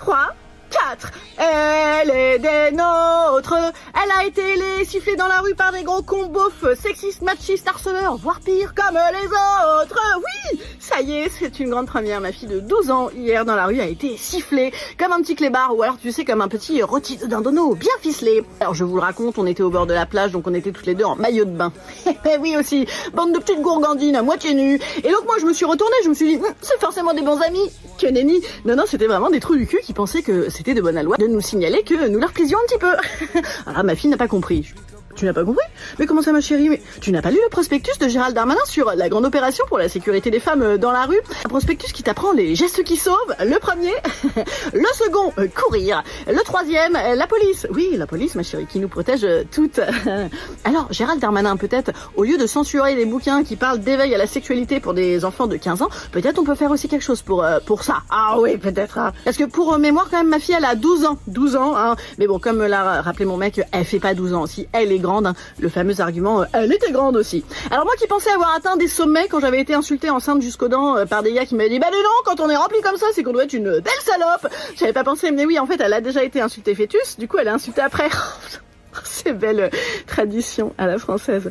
团。4. Elle est des nôtres. Elle a été sifflée dans la rue par des gros beaufs, sexistes, machistes, harceleurs, voire pire, comme les autres. Oui, ça y est, c'est une grande première. Ma fille de 12 ans, hier dans la rue, a été sifflée comme un petit clébard, ou alors tu sais, comme un petit rôti de dindonneau, bien ficelé. Alors je vous le raconte, on était au bord de la plage, donc on était toutes les deux en maillot de bain. Eh oui aussi, bande de petites gourgandines à moitié nues. Et donc moi je me suis retournée, je me suis dit, Hum, c'est forcément des bons amis. Que nenni. Non, non, c'était vraiment des trous du cul qui pensaient que c'était de bonne loi de nous signaler que nous leur plaisions un petit peu. Alors ma fille n'a pas compris. Tu n'as pas compris Mais comment ça ma chérie Mais tu n'as pas lu le prospectus de Gérald Darmanin sur la grande opération pour la sécurité des femmes euh, dans la rue Un prospectus qui t'apprend les gestes qui sauvent. Le premier, le second, euh, courir. Le troisième, euh, la police. Oui, la police ma chérie, qui nous protège toutes. Alors Gérald Darmanin peut-être, au lieu de censurer les bouquins qui parlent d'éveil à la sexualité pour des enfants de 15 ans, peut-être on peut faire aussi quelque chose pour, pour ça. Ah oui, peut-être. hein. Parce que pour mémoire quand même, ma fille elle a 12 ans. 12 ans, hein. Mais bon, comme me l'a rappelé mon mec, elle fait pas 12 ans. Si elle est grande, hein, le fameux argument, euh, elle était grande aussi. Alors moi qui pensais avoir atteint des sommets quand j'avais été insultée enceinte jusqu'aux dents euh, par des gars qui m'avaient dit, bah non, quand on est rempli comme ça, c'est qu'on doit être une belle salope. J'avais pas pensé, mais oui, en fait, elle a déjà été insultée fœtus, du coup, elle a insulté après. C'est belle euh, tradition à la française.